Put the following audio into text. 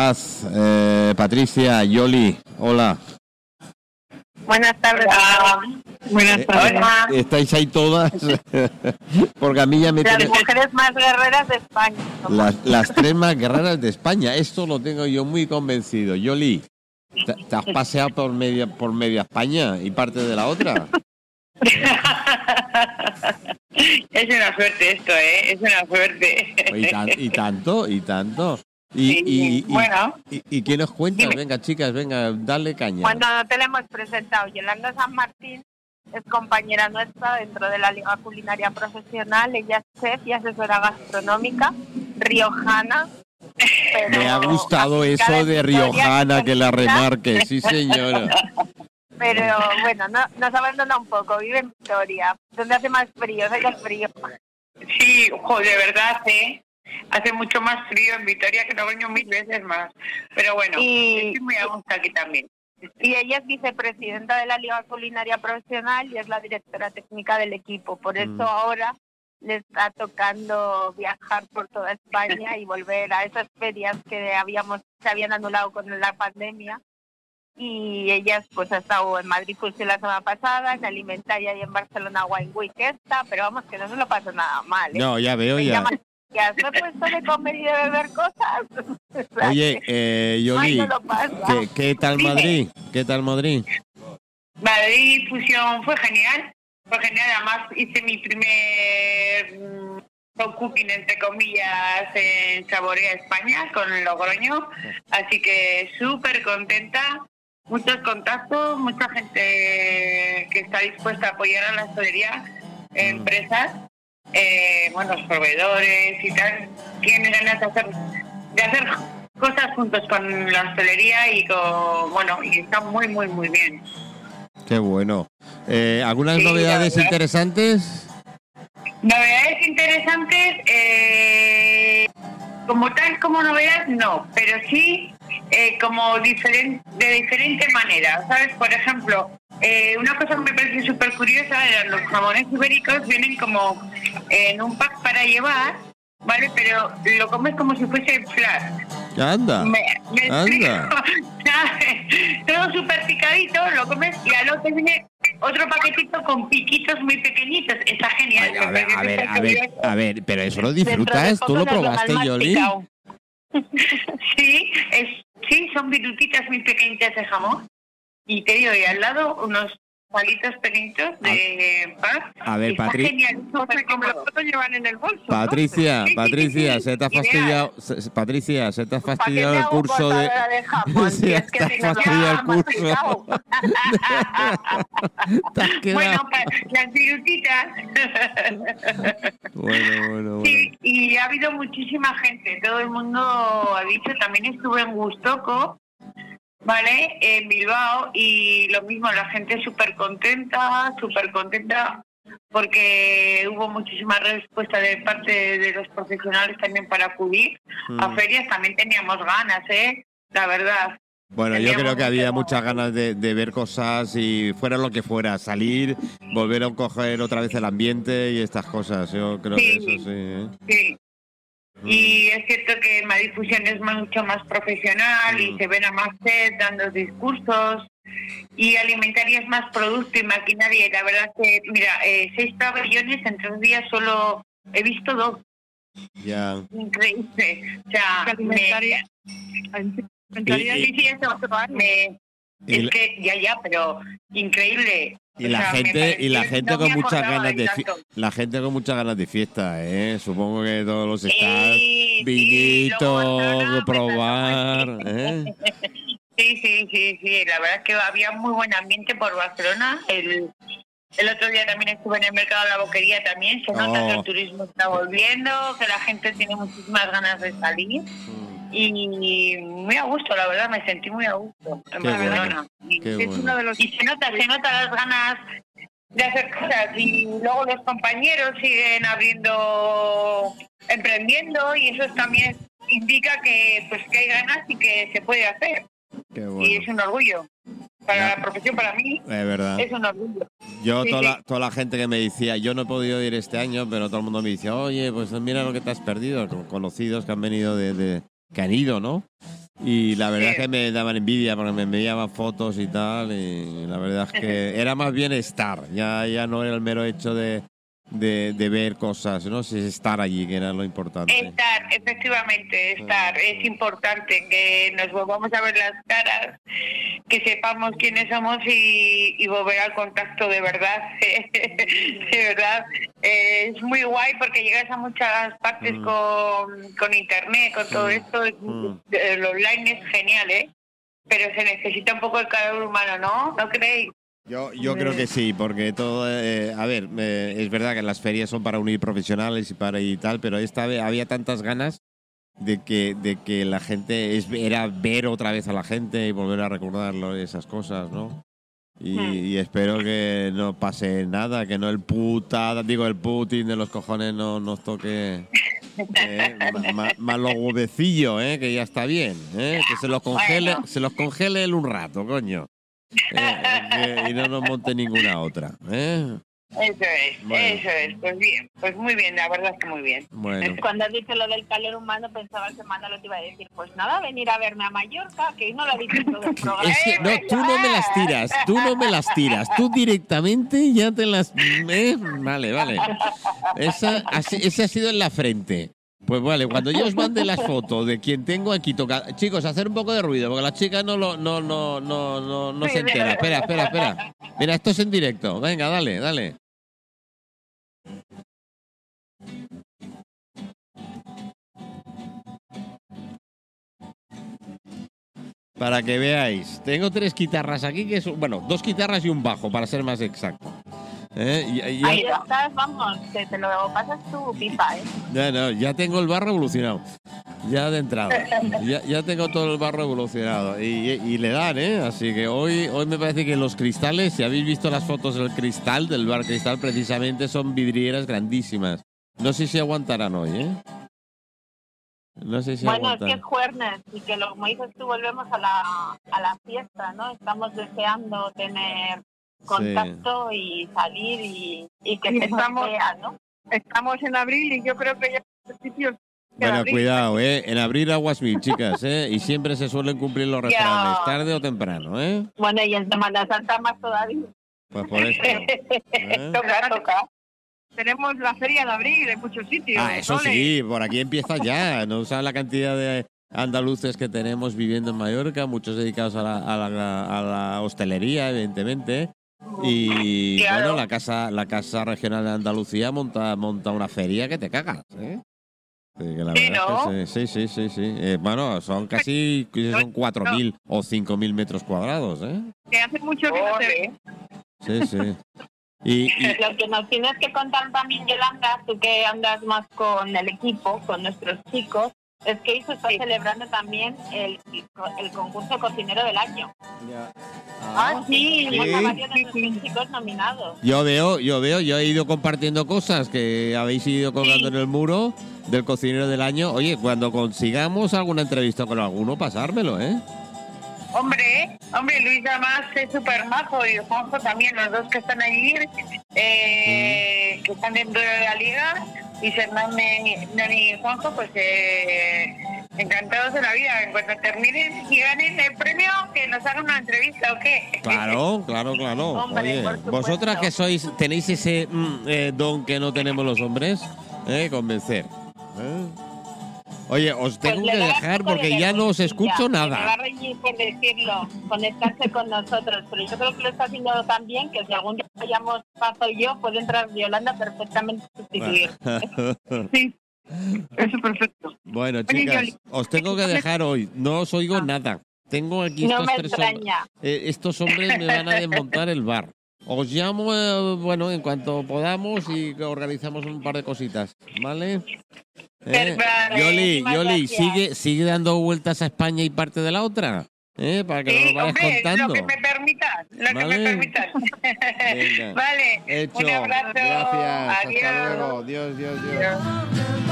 Paz, eh, Patricia, Yoli, hola. Buenas tardes. Buenas Eh, tardes. eh, ¿Estáis ahí todas? Porque a mí ya me Las tiene... mujeres más guerreras de España. Las, las tres más guerreras de España, esto lo tengo yo muy convencido. Yoli, ¿te, te has paseado por media, por media España y parte de la otra? es una suerte esto, ¿eh? Es una suerte. Y, tan- y tanto, y tanto. Y, Sí, y, y- bueno. y- y quién os cuenta? Dime. Venga, chicas, venga, dale caña. Cuando no te la hemos presentado, Yolanda San Martín es compañera nuestra dentro de la Liga Culinaria Profesional. Ella es chef y asesora gastronómica, riojana. pero Me ha gustado eso de Riojana, que la remarque, sí señora. Pero bueno, no, nos abandona un poco, vive en Victoria, donde hace más frío, hace más frío. Sí, ojo, de verdad, ¿eh? Hace mucho más frío en Vitoria que no vengo mil veces más. Pero bueno, Y- estoy muy a gusto aquí también. Y ella es vicepresidenta de la Liga Culinaria Profesional y es la directora técnica del equipo. Por eso Mm. ahora le está tocando viajar por toda España y volver a esas ferias que habíamos se habían anulado con la pandemia. Y ella pues ha estado en Madrid Fusion la semana pasada, en Alimentaria y en Barcelona Wine Week esta, pero vamos que no se lo pasa nada mal. ¿eh? No, ya veo, Me ya. llaman, ya se ha puesto de comer y de beber cosas. Oye, eh, ay, Yoli, no. ¿qué, qué tal Dime. Madrid? ¿Qué tal Madrid? Madrid Fusión fue genial. Fue genial. Además, hice mi primer mm, cooking, entre comillas, en Saborea España con Logroño. Así que súper contenta. Muchos contactos, mucha gente que está dispuesta a apoyar a la hostelería, empresas, eh, bueno, los proveedores y tal. Tienen ganas de hacer, de hacer cosas juntos con la hostelería y con, bueno, y está muy, muy, muy bien. Qué bueno. Eh, ¿Algunas Sí, novedades interesantes? Novedades interesantes, eh, como tal como novedad, no, pero sí eh, como diferen- de diferente manera, ¿sabes? Por ejemplo, eh, una cosa que me parece súper curiosa eran los jamones ibéricos, vienen como en un pack para llevar, ¿vale? Pero lo comes como si fuese flash. Anda. Me, me Anda. explico, ¿sabes? Todo súper picadito, lo comes y al otro viene otro paquetito con piquitos muy pequeñitos. Está genial. Ay, a ver, a ver, a ver, curioso. a ver, pero eso lo disfrutas, tú lo probaste, Yoli. Sí, es, sí, son virutitas muy pequeñitas de jamón. Y te digo, y al lado unos palitos pequeñitos de pan. A ver, Está Patri- genial, súper cómodo. llevan en el bolso. Patricia, Patricia, se te ha fastidiado, se- Patricia, se te ha ¿Para qué fastidiado el curso de... es que te no, fastidiado el curso. Te Bueno, las virutitas. Bueno, bueno, bueno. Sí, y ha habido muchísima gente. Todo el mundo ha dicho, también estuve en Gustoco, ¿vale? En Bilbao, y lo mismo, la gente súper contenta, súper contenta, porque hubo muchísima respuesta de parte de los profesionales también para acudir a Mm. ferias. También teníamos ganas, ¿eh? La verdad. Bueno, yo creo que había muchas ganas de, de ver cosas y fuera lo que fuera, salir, volver a coger otra vez el ambiente y estas cosas. Yo creo que eso sí. ¿eh? Sí. Y es cierto que Madrid Fusión es mucho más profesional y Mm. se ven a más sed dando discursos y alimentaria es más producto y maquinaria. Y la verdad que, mira, eh, seis pabellones en tres días solo he visto dos. Ya. Increíble. O sea, me, Alimentaria. Y- sí, sí, eso. Me, Y es la- que ya, ya, pero increíble. Y la sea, gente y la gente no con muchas ganas de tanto. la gente con muchas ganas de fiesta, ¿eh? Supongo que todos los stands, Sí, sí, vinito, luego Barcelona, probar, ¿eh? Sí, sí, sí, sí. La verdad es que había muy buen ambiente por Barcelona. El, el otro día también estuve en el mercado de la boquería también. Se nota Oh. que el turismo está volviendo, que la gente tiene muchísimas ganas de salir. Y muy a gusto, la verdad, me sentí muy a gusto en Qué Barcelona. Qué es bueno. uno de los- y se nota, se nota las ganas de hacer cosas. Y luego los compañeros siguen abriendo, emprendiendo, y eso también indica que pues que hay ganas y que se puede hacer. Qué Y es un orgullo. Para Ya. la profesión, para mí, Es verdad. es un orgullo. Yo, Sí, toda, sí. La, toda la gente que me decía, yo no he podido ir este año, pero todo el mundo me dice, oye, pues mira lo que te has perdido, con- conocidos que han venido de, de- que han ido, ¿no? Y la verdad Sí. es que me daban envidia porque me enviaban fotos y tal. Y la verdad es que era más bien estar. Ya, ya no era el mero hecho de, de, de ver cosas, ¿no? Si es estar allí, que era lo importante. Estar, efectivamente, estar. Es importante que nos volvamos a ver las caras, que sepamos quiénes somos y, y volver al contacto de verdad. de verdad. Eh, es muy guay porque llegas a muchas partes Mm. con, con internet, con todo esto. Mm. Lo online es genial, ¿eh? Pero se necesita un poco el calor humano, ¿no? ¿No creéis? Yo, yo creo que sí, porque todo, eh, a ver, eh, es verdad que las ferias son para unir profesionales y para y tal, pero esta vez había tantas ganas de que, de que la gente es, era ver otra vez a la gente y volver a recordarlo y esas cosas, ¿no? Y, Hmm. y espero que no pase nada, que no el puta, digo el Putin de los cojones no nos toque eh, más los huevecillos, eh, que ya está bien, eh, que se los congele, se los congele él un rato, coño. Eh, y no nos monte ninguna otra. ¿eh? Eso es, Bueno. eso es. Pues bien, pues muy bien, la verdad es que muy bien. Bueno, Cuando has dicho lo del calor humano, pensaba que Manolo te iba a decir, pues nada, venir a verme a Mallorca, que no lo ha dicho todo el programa. es que, no, tú no me las tiras, tú no me las tiras, tú directamente ya te las... ¿eh? Vale, vale. Esa, así- ese ha sido en la frente. Pues vale, cuando yo os mande las fotos de quien tengo aquí tocado... Chicos, hacer un poco de ruido, porque la chica no, lo, no, no, no, no, se entera. Espera, espera, espera. Mira, esto es en directo. Venga, dale, dale. Para que veáis, tengo tres guitarras aquí, que son, bueno, dos guitarras y un bajo, para ser más exacto. ¿Eh? Y- y- Ahí ya, estás, vamos, que te lo pasas tu pipa, ¿eh? ya, no, ya tengo el barro evolucionado. Ya de entrada. Ya, ya tengo todo el barro evolucionado. Y, y le dan, ¿eh? Así que hoy, hoy me parece que los cristales, si habéis visto las fotos del cristal, del bar cristal, precisamente son vidrieras grandísimas. No sé si aguantarán hoy, ¿eh? No sé si Bueno, es que es jueves y que lo como dices tú, volvemos a la, a la fiesta, ¿no? Estamos deseando tener contacto y salir y, y que estamos-. Estamos en abril y yo creo que ya sitios Bueno, cuidado, ¿eh? En abril aguas mil, chicas, ¿eh? Y siempre se suelen cumplir los refranes, tarde o temprano, ¿eh? Bueno, y en Semana Santa más todavía. Pues por esto. ¿eh? Toca, toca. Tenemos la feria de abril en muchos sitios. Ah, eso sí, por aquí empieza ya. No sabes la cantidad de andaluces que tenemos viviendo en Mallorca, muchos dedicados a la, a la- a la hostelería, evidentemente. Y Claro. bueno, la casa, la casa regional de Andalucía monta, monta una feria que te cagas, ¿eh? Sí, que la Sí, verdad es ¿no? que sí, sí, sí. Eh, bueno, son casi son 4.000 o 5.000 metros cuadrados, ¿eh? Que hace mucho que no se ve. Sí, sí. Y, y- Lo que nos tienes que contar también, Yolanda, tú que andas más con el equipo, con nuestros chicos, es que hoy se está celebrando también el, el concurso cocinero del año. Ah, sí. Tenemos Sí. a varios de nuestros chicos nominados. Yo veo, yo veo, yo he ido compartiendo cosas que habéis ido colgando en el muro del cocinero del año. Oye, cuando consigamos alguna entrevista con alguno, pasármelo, ¿eh? Hombre, hombre, Luis además es súper majo y Juanjo también, los dos que están allí, eh, que están dentro de la liga, y Nani, Nani y Juanjo, pues eh, encantados de la vida. En cuanto terminen y ganen el premio, que nos hagan una entrevista o qué. Claro, claro, claro. Hombre, Oye, vosotras que sois, tenéis ese mm, eh, don que no tenemos los hombres, ¿eh? Convencer. Oye, os tengo Pues que dejar porque ya no os escucho que Me va a nada. reñir por decirlo, conectarse con nosotros, pero yo creo que lo está haciendo tan bien que si algún día fallamos Pazo y yo, puede entrar Yolanda perfectamente a sustituir. Sí, eso es perfecto. bueno, chicas, os tengo que dejar hoy. No os oigo nada. Tengo aquí No estos me tres hombres. extraña. Eh, estos hombres me van a desmontar el bar. Os llamo, eh, bueno, en cuanto podamos y organizamos un par de cositas, ¿vale? Eh, Yoli, Yoli, sigue, sigue dando vueltas a España y parte de la otra, ¿eh? Para que nos lo vayas hombre, contando. lo que me permitan, lo que Vale. me permitan. Venga. vale, Hecho. un abrazo. Gracias. Adiós. Hasta luego. Dios, Dios, Dios. Adiós.